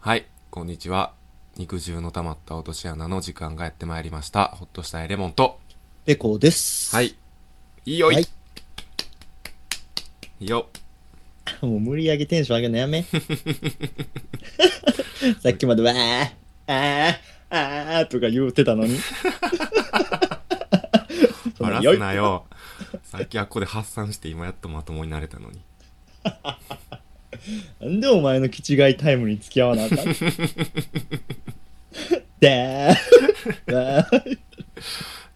はい、こんにちは。肉汁の溜まった落とし穴の時間がやってまいりました。ほっとしたエレモンと。ペコです。はい。いいよい。はいいいよ。もう無理やりテンション上げるのやめ。さっきまでわー、あー、あーとか言うてたのに。そ バラすなよ。さっきはここで発散して今やっとまともになれたのに。なんでお前の気違いタイムに付き合わなあかん でー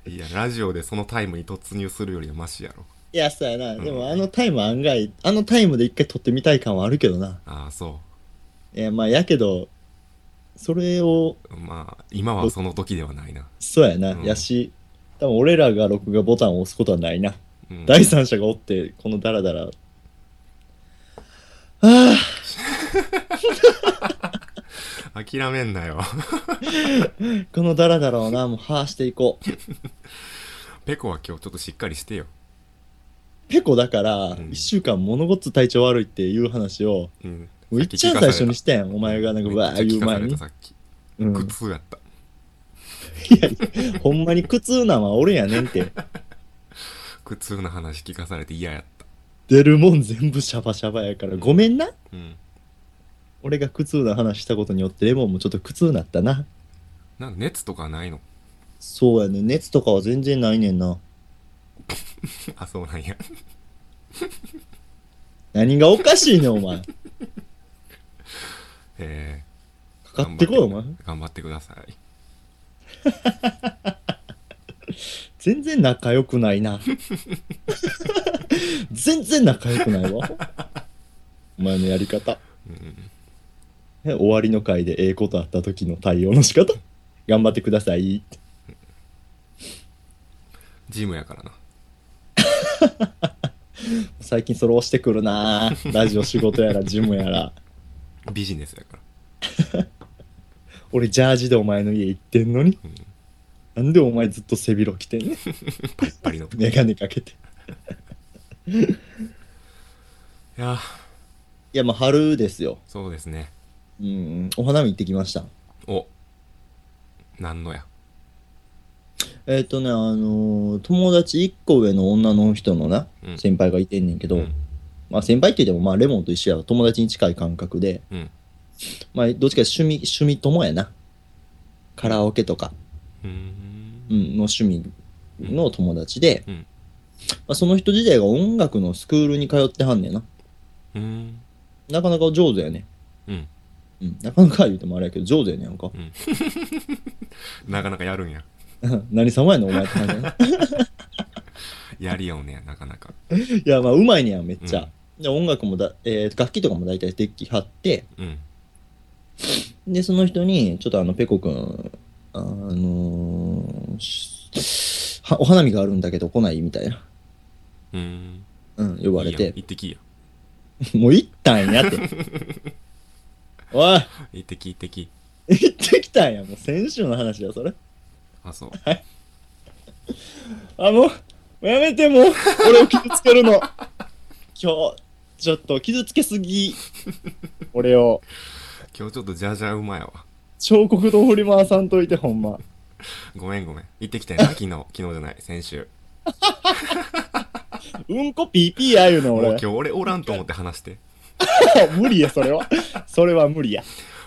いや、ラジオでそのタイムに突入するよりはマシやろ。いや、そうやな。でもあのタイム案外、あのタイムで一回撮ってみたい感はあるけどな。ああ、そいや、まあ、やけど、それを、う。まあ、今はその時ではないな。そうやな。うんやし、多分俺らが録画ボタンを押すことはないな。うん、第三者がおって、このダラダラ。あ 諦めんなよ。あ、このダラダラをな、もう、はあしていこう。ペコは今日ちょっとしっかりしてよ。ペコだから、ん一週間物ごっつ体調悪いっていう話を、うん。もういっちゃん最初にしてん。お前がなんか、わあ言う前に。さっき。うん。苦痛やった。いやいや、ほんまに苦痛なんは俺やねんって。苦痛な話聞かされて嫌やった。出るもん全部シャバシャバやから、ごめんな。うん。俺が苦痛な話したことによってレモンもちょっと苦痛になったな。なんか熱とかないの？そうやね。熱とかは全然ないねんな。あ、そうなんや。何がおかしいねん、お前。えかー、かってこい、お前。頑張ってください。全然仲良くないな。全然仲良くないわ。お前のやり方。うん。え終わりの回でええことあった時の対応の仕方。頑張ってください。ジムやからな。最近それ押してくるなラジオ仕事やらジムやら。ビジネスやから。俺ジャージでお前の家行ってんのに。うん。なんでお前ずっと背広着てんねん。パリッパリの。い メガネかけて。やー、いや、もう春ですよ。そうですね。うんうん。お花見行ってきました。お。なんのや。えっ、とね、あのー友達1個上の女の人のな、うん。先輩がいてんねんけど、うん。まあ先輩って言っても、まあレモンと一緒やわ友達に近い感覚で、うん。まあどっちか趣味、趣味友やな。カラオケとか、うー。うんん、の趣味の友達で、うん。まあ、その人自体が音楽のスクールに通ってはんねんな。うーん。なかなか上手やね。うん。うん、なかなか言うてもあれやけど上手やねんやんか。なかなかやるんや。何様やねんお前って話やな。やりようね、なかなか。いや、まあうまいねやん、めっちゃ。で音楽もだ、えー楽器とかも大体デッキ張って、うん。で、その人に、ちょっとあの、ペコくん、あのーお花見があるんだけど来ない？みたいな。うーん。うん、呼ばれいいやんて。行ってきいや。もう行ったんやって。おい行ってき、行ってき。行ってきたんや。もう先週の話や、それ。あ、そう。あ、もう、もうやめて、もう。俺を傷つけるの。今日、ちょっと傷つけすぎ。俺を。今日ちょっとじゃじゃ馬やわ。彫刻刀振り回さんといて、ほんま。ごめんごめん。行ってきたよな、昨日。昨日じゃない、先週。うんこピーピーや言うの、俺もう今。日俺おらんと思って話して。無理や、それは。それは無理や。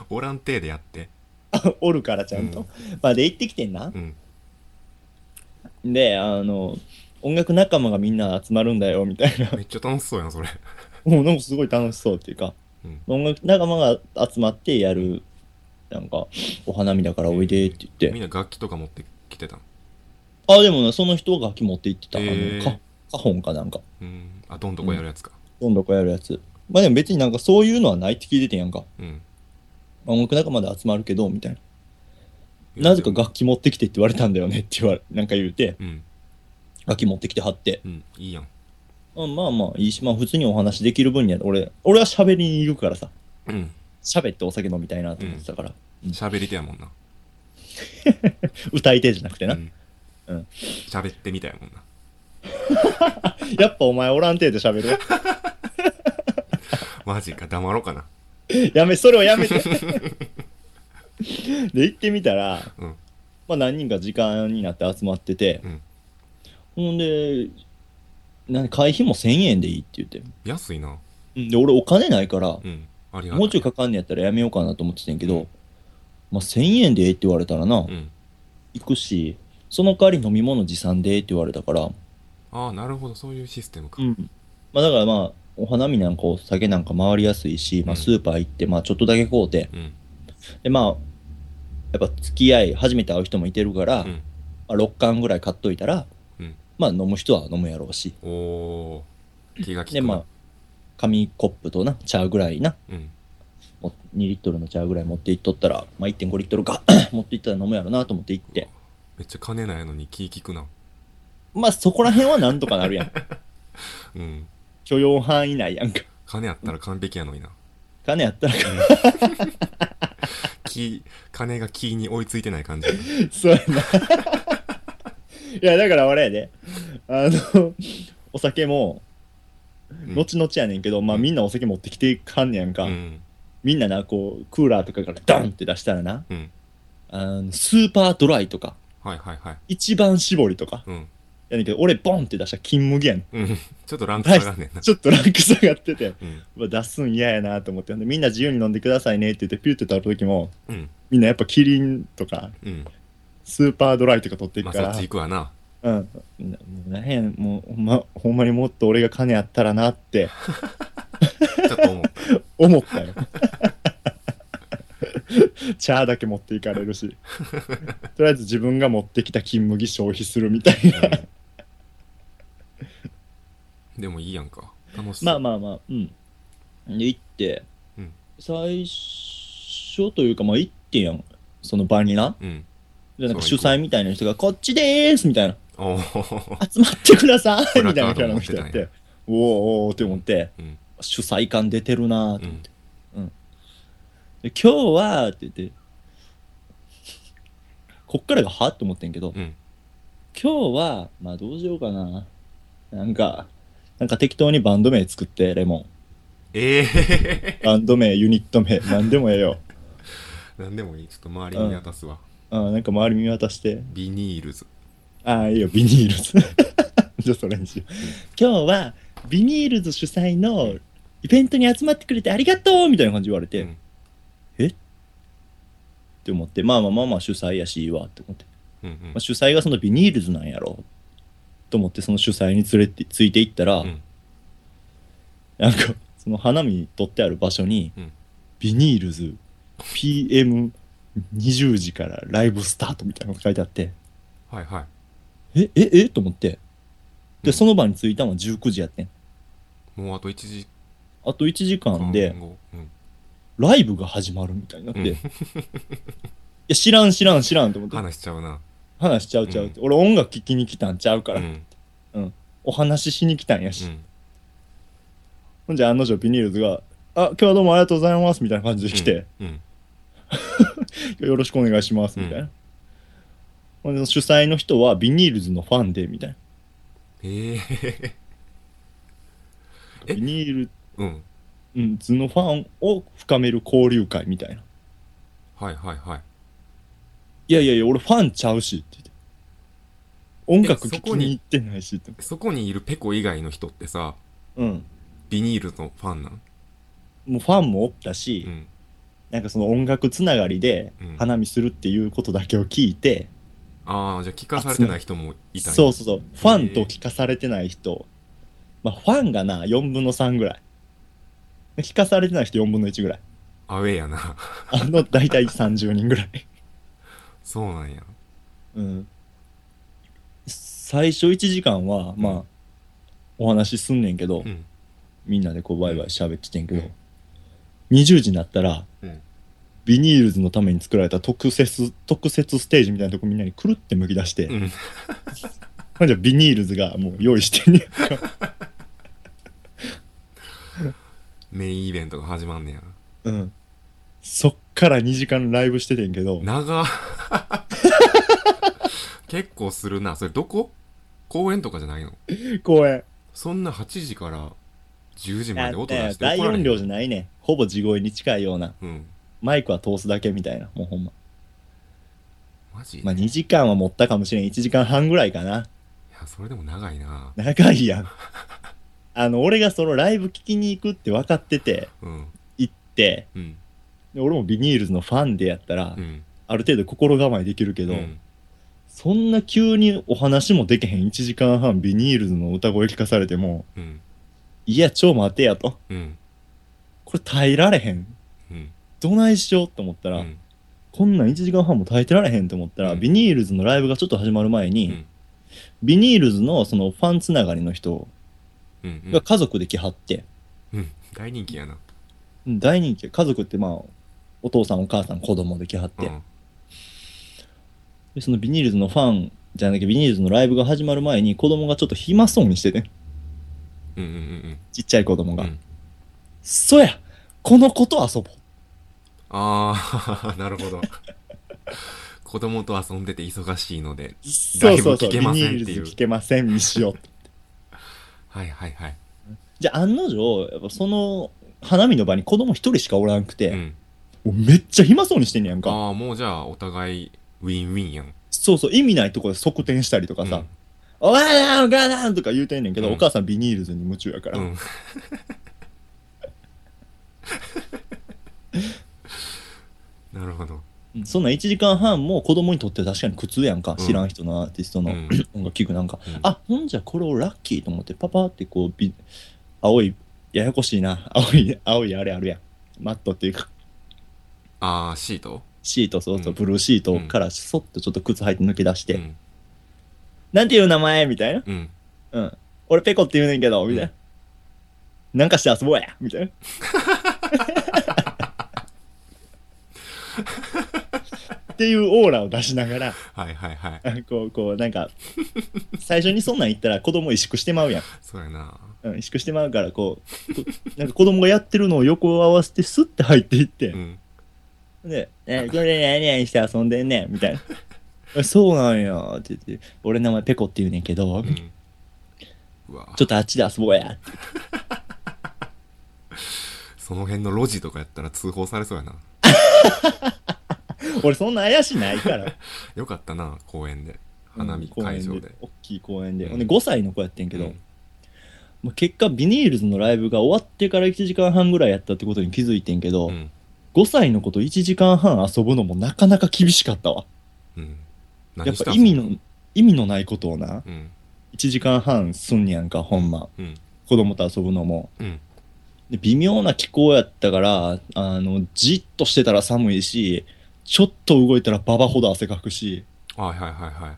おらんてでやって。おるから、ちゃんと。うんまあ、で、行ってきてんな。うん。で、あの、音楽仲間がみんな集まるんだよ、みたいな。めっちゃ楽しそうやん、それ。もうなんかすごい楽しそうっていうか、うん。音楽仲間が集まってやる、なんか、お花見だからおいでって言って。みんな楽器とか持ってきてたんあ、でもな、その人が楽器持って行ってた。あへーカホンかなんか。うん。あ、どんどこやるやつか。どんどこやるやつ。まあでも別になんかそういうのはないって聞いててんやんか。うん。音楽仲間で集まるけど、みたいな。なぜか楽器持ってきてって言われたんだよねって言われ、なんか言うて、うん。楽器持ってきてはって。うん。いいやん。あまあまあいいし、まあ普通にお話できる分には、俺、俺は喋りに行くからさ、うん。喋ってお酒飲みたいなと思ってたから、喋り手やもんな。歌い手じゃなくてな。うんうん。喋ってみたやもんな。やっぱお前おらんてで喋る。マジか、黙ろうかな。やめ、それをやめて。で、行ってみたら、うんまあ何人か時間になって集まってて、うんほんで、な会費も1000円でいいって言って。安いなうんで、俺お金ないから、うんいもうちょいかかんねやったらやめようかなと思ってたんやけど、まあ1000円でええって言われたらな、うん行くし、その代わり飲み物持参でええって言われたから、ああなるほどそういうシステムか。うん。まあだからまあ、お花見なんかお酒なんか回りやすいし、まあうんスーパー行って、まあちょっとだけ買うて、うん。でまあ、やっぱ付き合い、初めて会う人もいてるから、うん。まあ、6缶ぐらい買っといたら、うん。まあ飲む人は飲むやろうし、お気が利くでまあ、紙コップとな、茶ぐらいな、うん。も2リットルの茶ぐらい持っていっとったら、まあ1.5リットルか 持っていったら飲むやろなと思って行って、めっちゃ金ないのに気利くなまあそこら辺はなんとかなるやん。うん。許容範囲内やんか。金あったら完璧やのにな。金やったら気 金が気に追いついてない感じ。そうやな。いや、だから俺やで、あの、お酒も、うん。後々やねんけど、まあうん。みんなお酒持ってきてかんねやんか。うん。みんなな、こう、クーラーとかからダンって出したらな、うん。あのスーパードライとか、はいはいはい。一番搾りとか、うんやねんけど、俺ボンって出した金麦やねん。うん。ちょっとランク下がんねんな。ちょっとランク下がってて、うん。うわ出すん嫌やなと思って、ほんでみんな自由に飲んでくださいねって言って、ピュッて取る時も、うん。みんなやっぱキリンとか、うん。スーパードライとか取っていくから、まあそっち行くわな。うん。なもうなんやもうほんま、ほんまにもっと俺が金あったらなって。ちょっと思う思ったよ。チャーだけ持っていかれるし。とりあえず自分が持ってきた金麦消費するみたいな。でもいいやんか。楽しそう。まあまあまあ、うん。で、行って、うん。最初というか、まあ行ってんやん。その場にな。うん。で、なんか主催みたいな人が、こっちでーすみたいな。おお集まってください。みたいなキャラの人や。っ持って。て。おーおーって思って、うん。主催感出てるなーと思っうん。て。で今日は、って言って、こっからがはって思ってんけど、うん。今日は、まあどうしようかな。なんか、なんか適当にバンド名作って、レモええン。バンド名、ユニット名、なんでもええよ。なんでもいい。ちょっと周り見渡すわ。うん、なんか周り見渡して、ビニールズ。ああ、いいよ、ビニールズ。じゃあそれにしよう。今日は、ビニールズ主催のイベントに集まってくれてありがとうみたいな感じ言われて、うん。って思って、まあまあまあまあ主催やしいいわって思って。うんうん。まあ、主催がそのビニールズなんやろと思ってその主催に連れてついて行ったら、うん。なんかその花見取ってある場所に、うん。ビニールズ PM20 時からライブスタートみたいなのが書いてあってはいはい。えええ？と思って。うん。でその場に着いたのは19時やってん。もうあと1時あと1時間でライブが始まるみたいになって、うん。いや知らん知らん知らんと思って。話しちゃうな話しちゃうちゃうって、俺音楽聴きに来たんちゃうから、うん。お話ししに来たんやし、うん。ほんじゃ案の定ビニールズが「あ今日はどうもありがとうございます」みたいな感じで来て。うん「よろしくお願いします」みたいな、ほんで主催の人はビニールズのファンでみたいな。へええ ビニールうん。うんズのファンを深める交流会みたいな「はいはいはいいやいやいや俺ファンちゃうし」って言って。音楽聴きに？に行ってないしって。そこにいるペコ以外の人ってさうん。ビニールのファンなん？もうファンもおったし、うん。なんかその音楽つながりでうん。花見するっていうことだけを聞いて、ああじゃあ聞かされてない人もいたんや。そうそうそう。ファンと聞かされてない人。まあファンがな4分の3ぐらい。聞かされてない人4分の1ぐらい。アウェーやな。あの大体30人ぐらいそうなんや。うん。最初1時間はまあお話しすんねんけど、うん。みんなでこうワイワイ喋っててんけど、20時になったらうん。ビニールズのために作られた特設特設ステージみたいなとこみんなにくるってむき出して、うん。じゃビニールズがもう用意してんねん。メインイベントが始まんねや。うん。そっから2時間ライブしててんけど、長っ結構するなそれどこ？公園とかじゃないの？公演。そんな8時から10時まで音出して大音量じゃないね。ほぼ地声に近いような。うん。マイクは通すだけみたいな。もうほんま。マジまあ2時間は持ったかもしれん。1時間半ぐらいかな。いや、それでも長いな。長いやん。あの、俺がそのライブ聞きに行くって分かってて、うん。行って、うん。で俺もビニールズのファンでやったら、うん。ある程度心構えできるけど、うんそんな急にお話もできへん1時間半ビニールズの歌声聞かされても、うん。いや、ちょ待てやと。うん。これ耐えられへん。うん。どないしようと思ったら、うん。こんなん1時間半も耐えてられへんと思ったら、うんビニールズのライブがちょっと始まる前に、うんビニールズのそのファンつながりの人うん。うんが家族で来はって、うん。大人気やな。うん大人気。家族ってまあ、お父さんお母さん子供で来はって、うん。でそのビニールズのファンじゃなきゃビニールズのライブが始まる前に子供がちょっと暇そうにしてて、うんうんうんちっちゃい子供うん。が。うん。そやこの子と遊ぼう。ああ、なるほど。子供と遊んでて忙しいので。そうそうそう。ビニールズ聞けませんにしよう。はいはいはい。じゃあ案の定、やっぱその花見の場に子供一人しかおらんくて、うん。めっちゃ暇そうにしてんねやんか。ああ、もうじゃあお互いウィンウィンやん。そうそう、意味ないとこで側転したりとかさ、お母さんお母さんとか言うてんねんけど、うん。お母さんビニールズに夢中やから。うん。うん。なるほど。うんそんな1時間半も子供にとって確かに苦痛やんか、うん。知らん人のアーティストの、うん。音楽聴くなんか、うん。あほんじゃこれをラッキーと思ってパパってこうビ青いややこしいな。青い青いあれあるやん。マットっていうか。ああ、シート？シートそうそう、うんブルーシートからそっとちょっと靴履いて抜け出して、うん。なんていう名前みたいな？うん。うん俺ペコって言うねんけどみたいな、なんかして遊ぼうやみたいなっていうオーラを出しながらはいはいはい。あこう、こう、なんか、最初にそんなん言ったら子供萎縮してまうやん。そうやな。うん、萎縮してまうから、こう、こ なんか子供がやってるのを横を合わせてスッて入っていってう、ん。で、ね、これ何々して遊んでんねん、みたいな。えそうなんや、って言って、俺名前ペコって言うねんけど、うん。ちょっとあっちで遊ぼうや。その辺の路地とかやったら通報されそうやな。俺そんな怪しないから。よかったな、公園で。花見会場で。大きい公園で。うんほんで5歳の子やってんけど、うんもう結果ビニールズのライブが終わってから1時間半ぐらいやったってことに気づいてんけど、うん。5歳の子と1時間半遊ぶのもなかなか厳しかったわ。うん。やっぱ意味の、意味のないことをな、うん。1時間半すんねやんか、ほんま。うん。子供と遊ぶのも。うん。で微妙な気候やったから、あの、じっとしてたら寒いし、ちょっと動いたらババほど汗かくし、はいはいはいは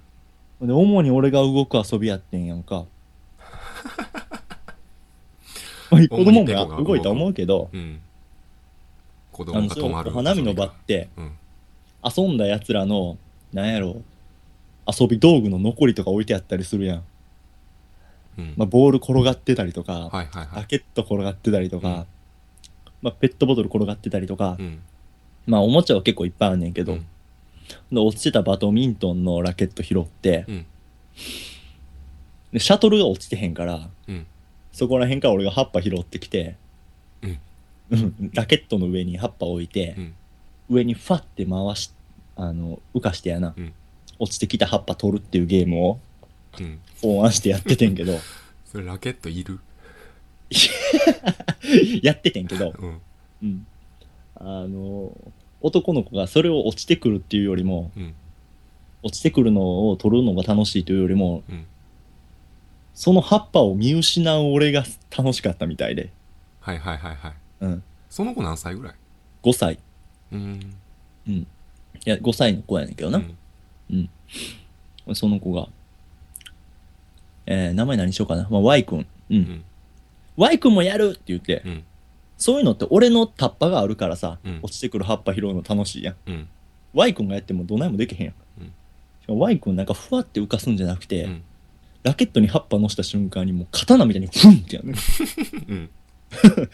い。で、主に俺が動く遊びやってんやんか。まあ子供もや動いた思うけど、うん。子供が泊まる。お花見の場って、うん。遊んだ奴らの、なんやろ、遊び道具の残りとか置いてあったりするやん。うん。まあ、ボール転がってたりとか、はいはいはい。ラケット転がってたりとか、うんまあ、ペットボトル転がってたりとか、うん。まあ、おもちゃは結構いっぱいあんねんけど、うんで落ちてたバドミントンのラケット拾って、うん。でシャトルが落ちてへんから、うん。そこら辺から俺が葉っぱ拾ってきて、ラケットの上に葉っぱ置いて、うん。上にファって回し、あの、浮かしてやな、うん落ちてきた葉っぱ取るっていうゲームをうん。考案してやっててんけど、それラケットいる？やっててんけど、うん。うん。あの、男の子がそれを落ちてくるっていうよりも、うん。落ちてくるのを取るのが楽しいというよりも、うん。その葉っぱを見失う俺が楽しかったみたいで、はいはいはいはい。うん。その子何歳ぐらい？5歳。うん。いや、5歳の子やねんけどな。うんその子が、えー、名前何しようかな。まあ、Y 君。う。うんん。Y 君もやるって言って、うん。そういうのって俺のタッパがあるからさ、うん落ちてくる葉っぱ拾うの楽しいやん。うん。Y 君がやってもどないもできへんやん。うんしかも Y 君なんかふわって浮かすんじゃなくて、うん。ララケットに葉っぱ乗せた瞬間にもう刀みたいにフンってやるね。うん。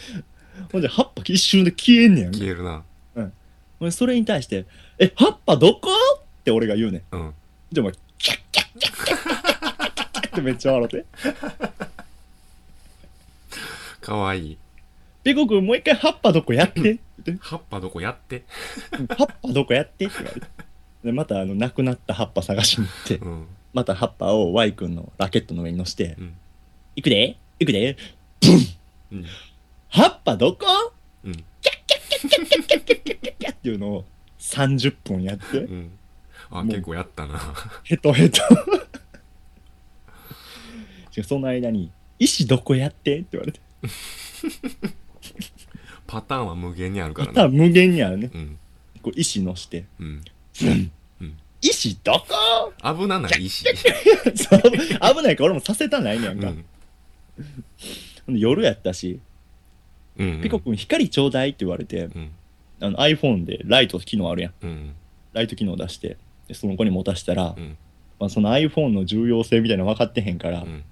ほんで葉っぱ一瞬で消えんねやん。消えるな。ほんでそれに対して、え、葉っぱどこ？って俺が言うねん。うん。じゃあもう、キャッキャッキャッキャッキャッキャッキャッキャッってめっちゃ笑って。かわいい。ペコくんもう一回葉っぱどこやって葉っぱどこやって。葉っぱどこやってって言われて。で、またあの、なくなった葉っぱ探しに行って、うん。また葉っぱを Y 君のラケットの上に乗せてう、ん。行くで行くでうん。葉っぱどこ？うん。キャッっていうのを30分やってう、ん。あ、結構やったな。ヘトヘト。その間に、石どこやってって言われて。パターンは無限にあるからな。また無限にあるね。うん。こう石乗して、うん。石どこ危なない石。危ないから俺もさせたないねやんか。うん。夜やったし、うん。ピコ君光ちょうだいって言われて、うん。あの iPhone でライト機能あるやん。うん。ライト機能出して、でその子に持たしたら、うん。まあ、その iPhone の重要性みたいなの分かってへんから、うん。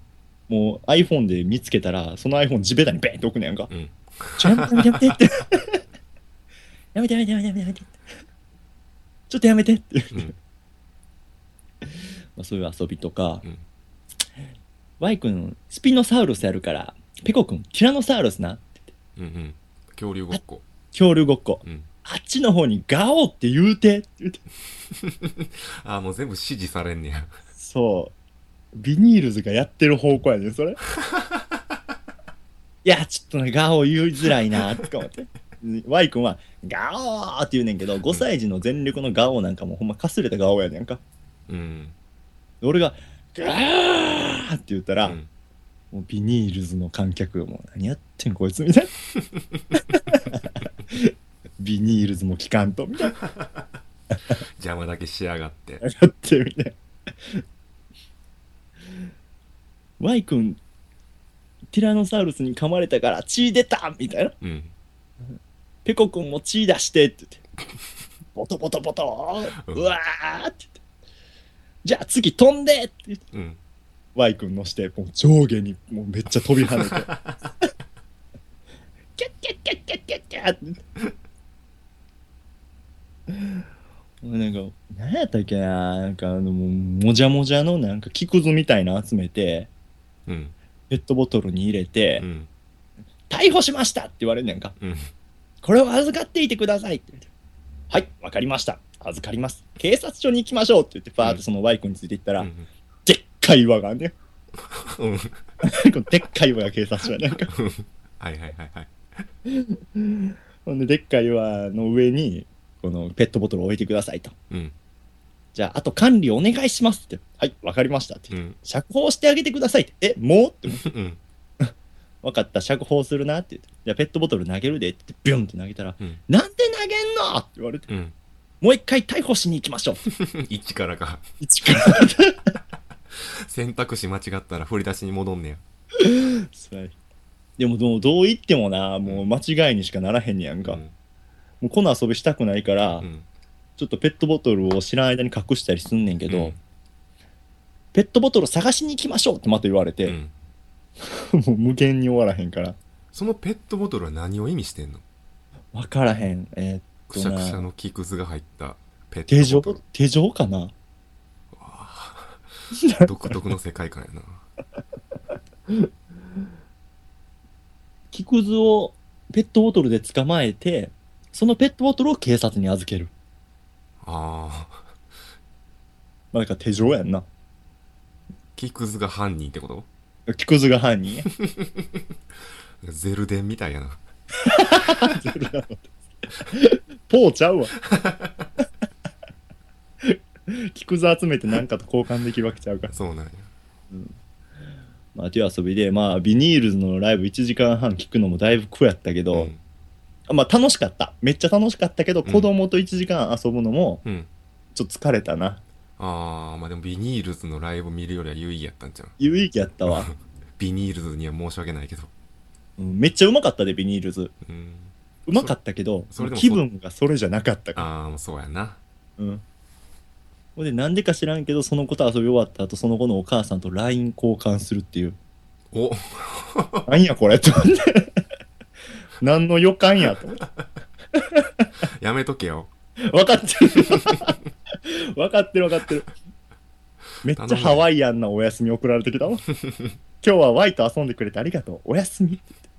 もう iPhone で見つけたら、その iPhone 地べたにベンって置くねやんか。うん。ちょ、やめてやめてやめてって。やめてやめてやめてやめてやめて。ちょっとやめてって。うん。まあ、そういう遊びとか、うん Y 君スピノサウルスやるから、ペコ君ティラノサウルスな。うん。うん。恐竜ごっこ。恐竜ごっこ。うん。あっちの方にガオって言うてって言うて。あーもう全部指示されんねや。そう。ビニールズがやってる方向やねん、それ。いや、ちょっとね、ガオ言いづらいな、とか思って。Y 君は、ガオーって言うねんけど、5歳児の全力のガオなんかもうほんまかすれたガオやねんか。うん。俺が、ガーって言ったら、うんもうビニールズの観客がもう何やってんこいつみたいな。ビニールズも聞かんと、みたいな。邪魔だけしやがって。やってみたいな。Y 君、ティラノサウルスに噛まれたから血出たみたいな。うん。ペコ君も血出してって言って。ボトボトボトうわーって言って。じゃあ次飛んでって言って。うん。Y 君乗して、もう上下にもうめっちゃ飛び跳ねて。キャッキャッキャッキャッキャッキャッって。もうなんか、何やったっけななんかあの、も、じゃもじゃのなんか木くずみたいな集めて、うん。ペットボトルに入れて、うん。逮捕しましたって言われんねんか。うん。これを預かっていてくださいって言って。はい、わかりました。預かります。警察署に行きましょうって言って、パーってその Y 君についていったら、うん。でっかい岩がねん。うん。でっかい岩が警察署やね。はいはいはいはい。ほんで、でっかい岩の上に、このペットボトルを置いてくださいと。うん。じゃあ、あと管理お願いしますって。はい、わかりましたって。うん。釈放してあげてくださいって。え、もう？って思って。うん。わかった、釈放するなって言って。じゃあ、ペットボトル投げるでって言って、ビュンって投げたら、うん。なんで投げんのって言われて、うん。もう一回逮捕しに行きましょう。一からか。一から。選択肢間違ったら振り出しに戻んねや。はいでもどう、どう言ってもな、もう間違いにしかならへんねやんか。うん。もうこの遊びしたくないから、うん。ちょっとペットボトルを知らん間に隠したりすんねんけど、うんペットボトル探しに行きましょうってまた言われて、うん。もう無限に終わらへんから。そのペットボトルは何を意味してんの？わからへん。えーっくしゃくしゃの木くずが入ったペ手錠ットボトル。手錠かな？独特の世界観やな。木くずをペットボトルで捕まえて、そのペットボトルを警察に預ける。ああ。まあ、だから手錠やんな。木くずが犯人ってこと？木くずが犯人や。ゼルデンみたいやな。ポーちゃうわ。木くず集めて何かと交換できるわけちゃうから。そうなんや。まあ、という遊びで、まあ、ビニールズのライブ1時間半聞くのもだいぶ苦やったけど、うん。まあ、楽しかった。めっちゃ楽しかったけど、うん子供と1時間遊ぶのも、うん。ちょっと疲れたな。ああ、まあでもビニールズのライブ見るよりは有意義やったんじゃん。有意義やったわ。ビニールズには申し訳ないけど。うんめっちゃうまかったで、ビニールズ。うん。うまかったけど、気分がそれじゃなかったかああ、そうやな。ら。うん。ほんで、なんでか知らんけど、その子と遊び終わった後、その子のお母さんと LINE 交換するっていう。おなんやこれと思って。何の予感やと思って。やめとけよ。分かってる。分かってる分かってる。めっちゃハワイアンなお休み送られてきたわ。今日はワイと遊んでくれてありがとう。おやすみって言って。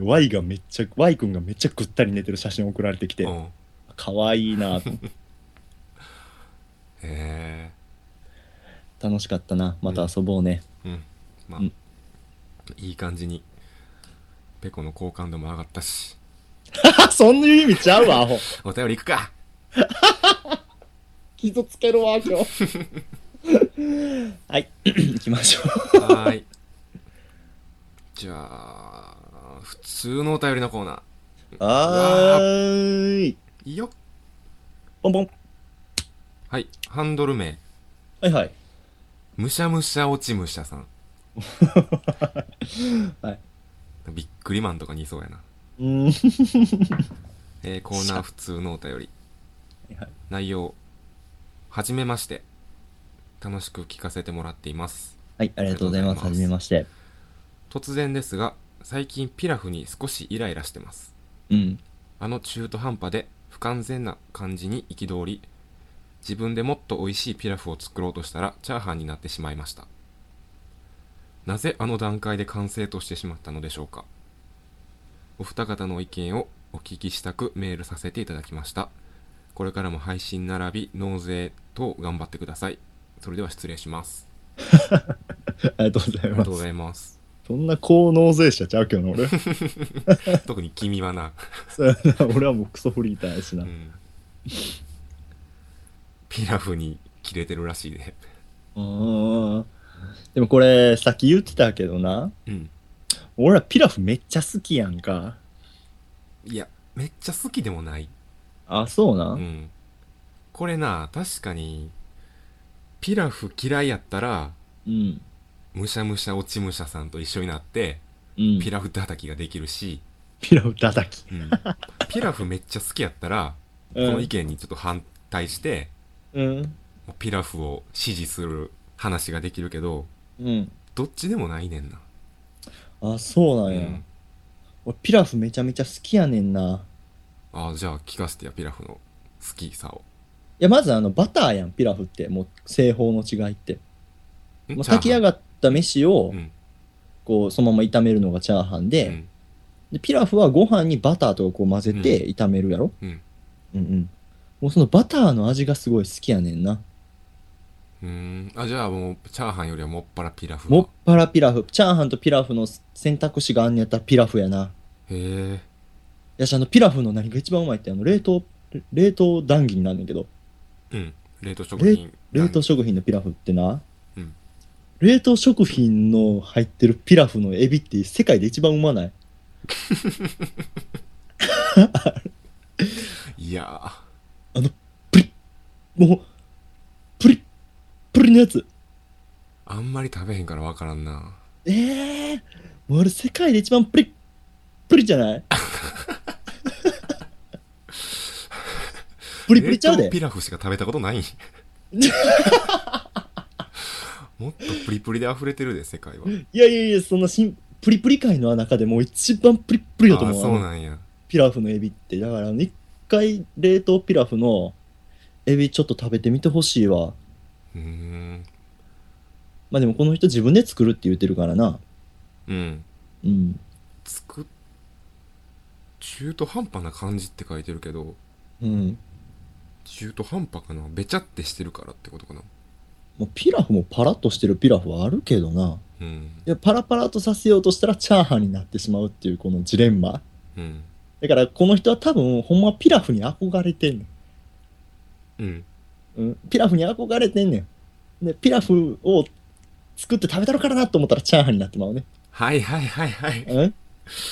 Y がめっちゃ Y 君がめっちゃぐったり寝てる写真送られてきてうん。へ可愛いなとえ。楽しかったな。また遊ぼうね、うん。まあ、うん。いい感じに、ペコの好感度も上がったし、そんな意味ちゃうわアホ。お便りいくか。傷つけるわ今日。はい。行きましょう。はーい。じゃあ、普通のお便りのコーナはーい。ー。いいよ。ポンポンはい。ハンドル名、はいはいむしゃむしゃ落ちむしゃさん。はいびっくりマンとかにいそうやな。うーんえーコーナー普通のお便り。はい内容。はじめまして。楽しく聞かせてもらっています。はい、ありがとうございます。はじめまして。突然ですが、最近ピラフに少しイライラしてます。うん。あの中途半端で不完全な感じに憤り、自分でもっと美味しいピラフを作ろうとしたらチャーハンになってしまいました。なぜあの段階で完成としてしまったのでしょうかお二方の意見をお聞きしたくメールさせていただきました。これからも配信並び納税等頑張ってください。それでは失礼します。ありがとうございますありがとうご。ざいます。そんな高納税者ちゃうけどな、俺。特に君は な。俺はもうクソフリーターやしな。うん。ピラフに切れてるらしいで。うーん。でもこれ、さっき言ってたけどな。うん。俺らピラフめっちゃ好きやんか。いや、めっちゃ好きでもない。あ、そうな。うんん。これな、確かに、ピラフ嫌いやったら、うん。むしゃむしゃ落ちむしゃさんと一緒になって、うん。ピラフ叩きができるし、ピラフ叩き。うん。ピラフめっちゃ好きやったら、こうんの意見にちょっと反対して、うん。ピラフを支持する話ができるけど、うん。どっちでもないねんな。あ、そうなんや。うん。俺ピラフめちゃめちゃ好きやねんな。あじゃあ聞かせてや、ピラフの好きさを。いや、まずあの、バターやん、ピラフって。もう、製法の違いって。ん？もう炊き上がった飯をう、ん。こう、そのまま炒めるのがチャーハンで、うん。でピラフはご飯にバターとかこう混ぜて炒めるやろ、うん。うん、うんもうそのバターの味がすごい好きやねんな。うーん。あ、じゃあもう、チャーハンよりはもっぱらピラフもっぱらピラフ。チャーハンとピラフの選択肢があんねやったらピラフやな。へえ。やし、あの、ピラフの何が一番うまいって、あの、冷凍、冷凍談義になんねんけど、うん。冷凍食品。冷凍食品のピラフってな、うん冷凍食品の入ってるピラフのエビって世界で一番うまない？いやもう、プリッ、プリのやつ。ー、あんまり食べへんからわからんな。ええー、もうあれ世界で一番プリッ、プリじゃない？プリプリちゃうで。ピラフしか食べたことない？もっとプリプリで溢れてるで、世界は。いやいやいや、そんなしんプリプリ界の中でもう一番プリップリだとああ、思う。そうあのなんや。ピラフのエビって。だから、一回冷凍ピラフのエビちょっと食べてみてほしいわ。うーん。まあでもこの人自分で作るって言ってるからな。うん。うん。作っ、中途半端な感じって書いてるけど、うん。中途半端かな？べちゃってしてるからってことかな？もうピラフもパラッとしてるピラフはあるけどな。うん。いや、パラパラとさせようとしたらチャーハンになってしまうっていうこのジレンマ。うん。だからこの人は多分ほんまピラフに憧れてんねん。うん。うん。ピラフに憧れてんねん。で、ピラフを作って食べたのからなと思ったらチャーハンになってまうね。はいはいはいはい。うん。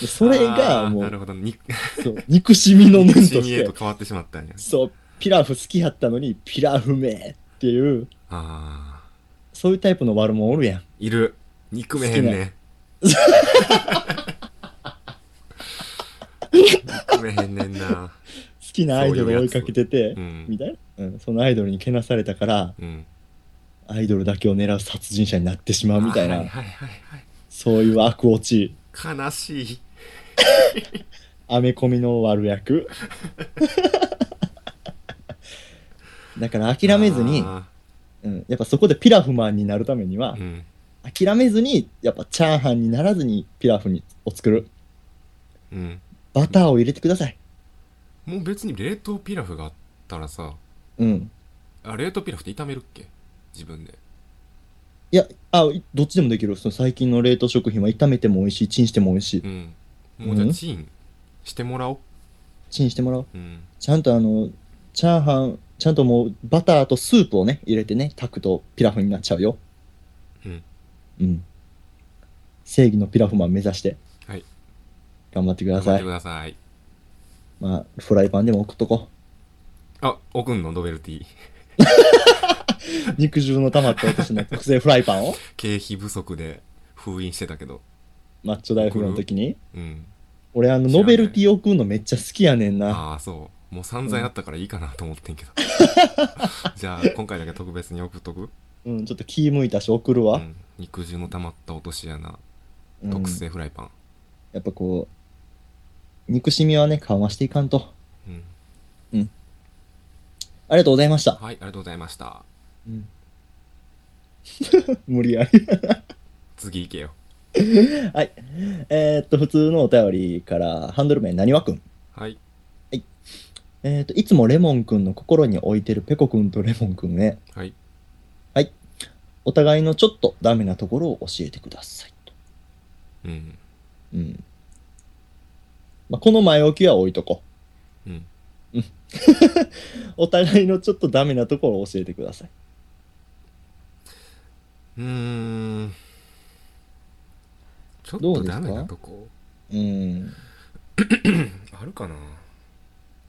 でそれがもうなるほど。に、そう憎しみの念として肉親へと、変わってしまったんや。そう、ピラフ好きやったのに、ピラフめっていう、ああ。そういうタイプの悪者おるやん。いる。憎めへんね。憎めへんねんな。好きなアイドルを追いかけてて、みたいな、うん。そのアイドルにけなされたから、うん。アイドルだけを狙う殺人者になってしまうみたいな、はいはいはいはい。そういう悪落ち、悲しい。アメコミの悪役。だから諦めずに、うん、やっぱそこでピラフマンになるためには、うん。諦めずに、やっぱチャーハンにならずにピラフにを作る。うんバターを入れてください。もう別に冷凍ピラフがあったらさうん。あ冷凍ピラフって炒めるっけ？自分でいや、あ、どっちでもできる。その最近の冷凍食品は炒めても美味しい、チンしても美味しい。うんもうじゃうんあチンしてもらおうチンしてもらおう。うんちゃんとあの、チャーハン、ちゃんともうバターとスープをね、入れてね、炊くとピラフになっちゃうよ。うんうん。正義のピラフマン目指して。はい頑張ってくだ頑張ってさい。ください。まあ、フライパンでも送っとこ。あ送んの？ノベルティ。う。肉汁の溜まった私の特製フライパンを。経費不足で封印してたけど。マッチョ大富豪の時に。うん。俺あの、ノベルティ送るのめっちゃ好きやねんな。ああそう。もう散々やったからいいかなと思ってんけど。じゃあ今回だけ特別に送っとく？うん、ちょっと気向いたし送るわ。うん、肉汁の溜まった落とし穴。うん。特製フライパン。やっぱこう、憎しみはね、緩和していかんと。うん、ありがとうございました。はいありがとうございましたうん、無理やり。次行けよ はい。えーっと、普通のお便りから、ハンドル名、なにわくん。はいえーっと、いつもレモンくんの心に置いてるペコくんとレモンくんへ、はいお互いのちょっとダメなところを教えてくださいと。うんうん。まあ、この前置きは置いとこう。うん お互いのちょっとダメなところを教えてください。うーんちょっとダメなとこ？うん。あるかな？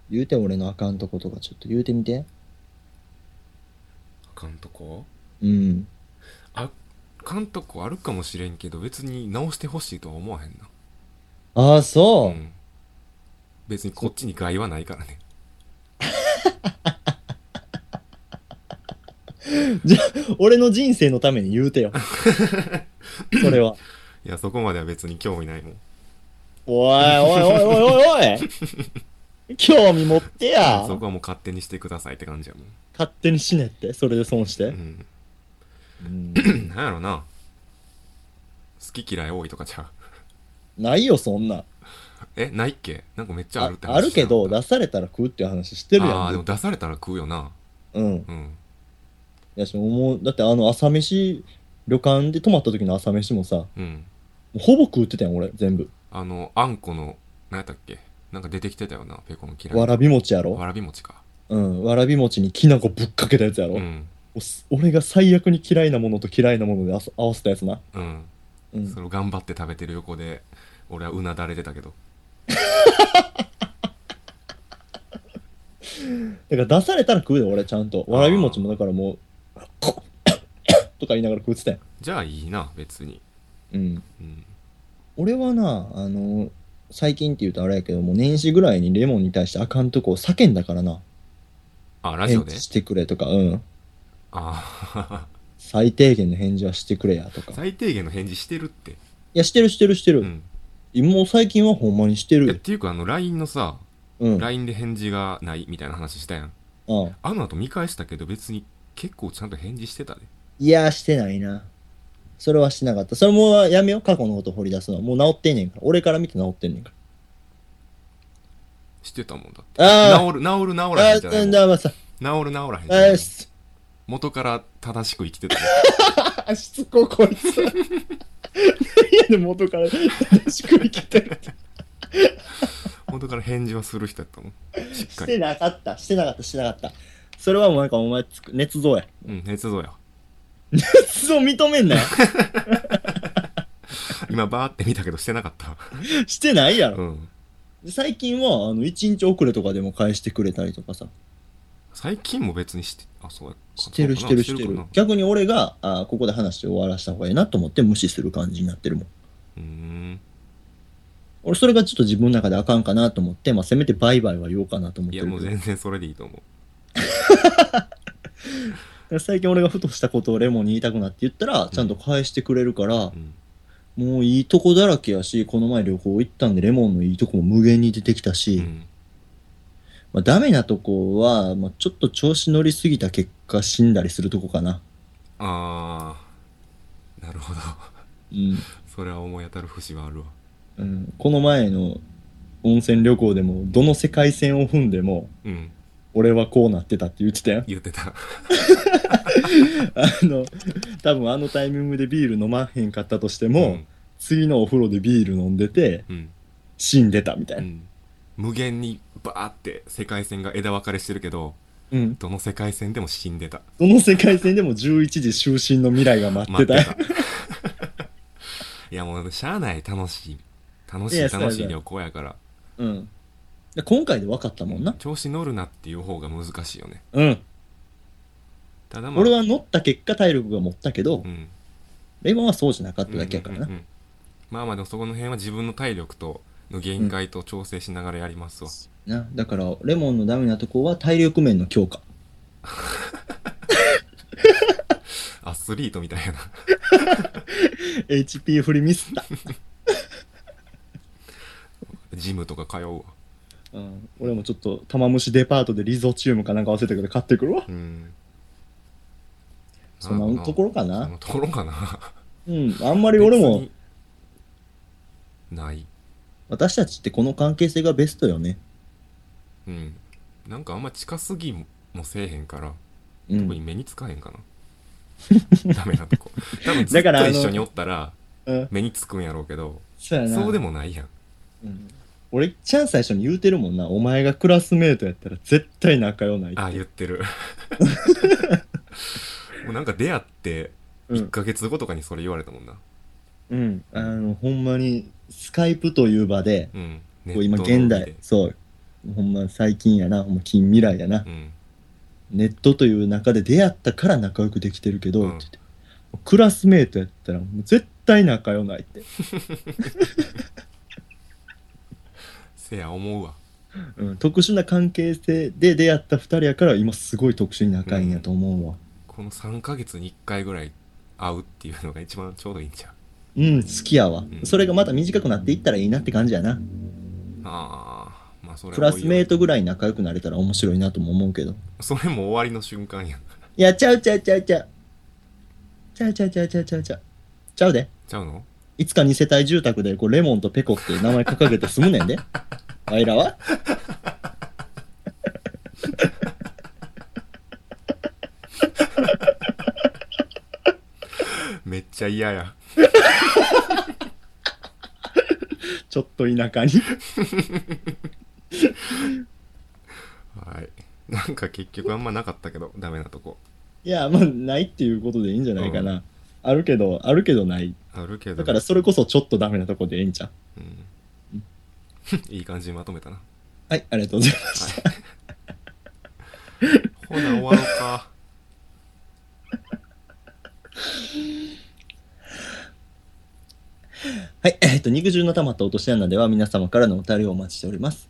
言うて俺のあかんとことかちょっと言うてみて。あかんとこ？うん。あかんとこあるかもしれんけど別に直してほしいとは思わへんなああ、そう。ん別にこっちに害はないからね。俺の人生のために言うてよ。それは。いやそこまでは別に興味ないもん。おいおいおいおいおいおい。興味持ってや。そこはもう勝手にしてくださいって感じやもん。勝手に死ねって、それで損して。うん。うん。なんやろな。好き嫌い多いとかちゃう。ないよ、そんな。えないっけ？なんかめっちゃああるって話あるけど、出されたら食うっていう話してるやああーでもん。出されたら食うよな。うん。うん。いやしもう、だってあの朝飯、旅館で泊まった時の朝飯もさ、もうん。うほぼ食ってたやん、俺、全部。あのあんこの何やったっけ？なんか出てきてたよなペコの嫌いわらび餅やろ？わらび餅か。うん。わらび餅にきな粉ぶっかけたやつやろ、うん。俺が最悪に嫌いなものと嫌いなもので合わせたやつな。うん。うん。そ。れを頑張って食べてる横で俺はうなだれてたけど だから出されたら食うで、俺ちゃんと。わらび餅もだからもう、ことか言いながら食ってたやん。じゃあいいな別にうん。うん俺はな、あの、最近って言うとあれやけども、年始ぐらいにレモンに対してあかんとこを叫んだからな。あラジオで？返事してくれとか、うん。あ最低限の返事はしてくれやとか。い最低限の返事してるってや、してるしてるしてる。うんもう最近はほんまにしてるっていうかあの LINE のさうん。LINE で返事がないみたいな話したやんあああの後見返したけど別に結構ちゃんと返事してたでいや、してないな。それはしてなかった。それもうやめよう。過去のこと掘り出すのは。もう治ってんねんから。俺から見て治ってんねんかしてたもんだってあー治る治る治ら。らへあんじゃないもんあ、だ、まあさ。治る治らへんじゃない元から正しく生きてたであ、しつこいこいつ。いや、でも元から正しく生きてる。元から返事はする人やったもんしっしてなかった。してなかった。してなかった。それはもうなんかお前つく、捏造や。うん捏造や捏造認めんなよ。今バーって見たけどしてなかったしてないやろ。うん最近は、あの、一日遅れとかでも返してくれたりとかさ。最近も別にしてあそうしてるしてるしてる。逆に俺が、あここで話して終わらせた方がいいなと思って無視する感じになってるもん。うーん俺それがちょっと自分の中であかんかなと思って、まあせめてバイバイは言おうかなと思っいやてるけど。もう全然それでいいと思う 最近俺がふとしたことをレモンに言いたくなって言ったら、ちゃんと返してくれるから、うんもういいとこだらけやし、この前旅行行ったんでレモンのいいとこも無限に出てきたし、うんまあダメなとこは、まあちょっと調子乗りすぎた結果死んだりするとこかな。ああなるほどうん。それは思い当たる節はあるわうん、この前の温泉旅行でも、どの世界線を踏んでも、うん俺はこうなってたって言ってたやん。言ってた あの、多分あのタイミングでビール飲まへんかったとしても、次のお風呂でビール飲んでて、うん、死んでたみたいな。うん、無限にバーって世界線が枝分かれしてるけどうん。どの世界線でも死んでたどの世界線でも11時就寝の未来が待ってたよ。いやもうしゃあない楽しい楽しい楽しい旅行やからうん。で今回で分かったもんな。調子乗るなっていう方が難しいよねうん。ただまあ俺は乗った結果体力が持ったけど、うんレイモンはそうじゃなかっただけやからな。うんうんうんまあまあでもそこの辺は自分の体力との限界と調整しながらやりますわ、なだから、レモンのダメなとこは体力面の強化。アスリートみたいな。HP 振りミスった。ジムとか通うわ。うん、俺もちょっと玉虫デパートでリゾチウムかなんか忘れたけど買ってくるわ。うん。そんなところかそな。のところかな。うん、あんまり俺も、ない私たちってこの関係性がベストよね。うんなんかあんま近すぎもせえへんからうん。特に目につかへんかな、ダメなとこ多分ずっだからあのと一緒におったらうん、目につくんやろうけどそう。そうでもないやんうん俺、ちゃん最初に言うてるもんな。お前がクラスメートやったら絶対仲良ない。あ言ってる もうなんか出会って1うん。ヶ月後とかにそれ言われたもんなうん。あの、ほんまに、スカイプという場で、うんこう今現代、そう。ほんま最近やな。ほんま近未来やな。うんネットという中で出会ったから仲良くできてるけど、うんってクラスメートやったらもう絶対仲良ないって。せや思うわうん、特殊な関係性で出会った二人やから今すごい特殊に仲いいんやと思うわ。この3ヶ月に1回ぐらい会うっていうのが一番ちょうどいいんちゃう？うん、好きやわ、んそれがまた短くなっていったらいいなって感じやな。ああまあそれはクラスメートぐらい仲良くなれたら面白いなとも思うけど。それも終わりの瞬間やんいや、ちゃうちゃうちゃうちゃう。ちゃうちゃうちゃうちゃうちゃうちゃう。ちゃうで。ちゃうの？いつか二世帯住宅でこうレモンとペコって名前掲げて住むねんで。あいらは？めっちゃ嫌や ちょっと田舎に。はい。なんか結局あんまなかったけどダメなとこ。いや、まあ、ないっていうことでいいんじゃないかな。あるけど、あるけどない。あるけど。だからそれこそちょっとダメなとこでええんちゃう。うん。いい感じにまとめたな。はい、ありがとうございます。はい。ほな終わろうか はい、えっと、肉汁の溜まった落とし穴では皆様からのお便りをお待ちしております。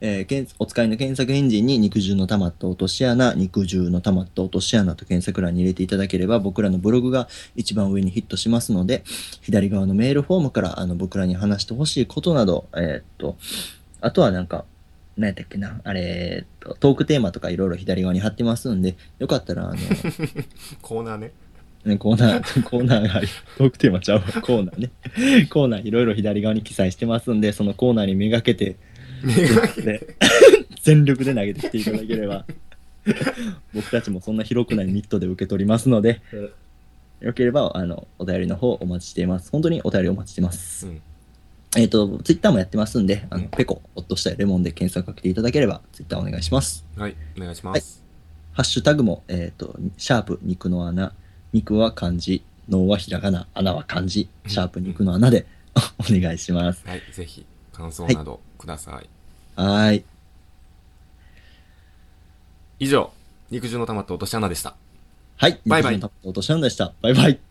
えーけんお使いの検索エンジンに肉汁の溜まった落とし穴、肉汁の溜まった落とし穴と検索欄に入れていただければ僕らのブログが一番上にヒットしますので、左側のメールフォームからあの僕らに話してほしいことなど、えーっと、あとはなんか、何やったっけな、あれ、トークテーマとかいろいろ左側に貼ってますんで、よかったら、あの、コーナーね、コーナー、コーナーがトークテーマちゃうわ、コーナーね。コーナーいろいろ左側に記載してますんで、そのコーナーにめがけて、で 全力で投げてきていただければ、僕たちもそんな広くないミットで受け取りますので、よければ、あの、お便りの方お待ちしています。本当にお便りお待ちしてます。うんえっ、と、ツイッターもやってますんで、あの、うんペコ、ほっとしたいレモンで検索かけていただければ、ツイッターお願いします。はいお願いします、ハッシュタグも、えっ、と、シャープ肉の穴、肉は漢字、脳はひらがな、穴は漢字、シャープ肉の穴で お願いします。はい、ぜひ感想などください、はーい。以上肉汁の溜まった落とし穴でしたはい。バイバイ肉汁のタップ落とし穴でした。バイバイ。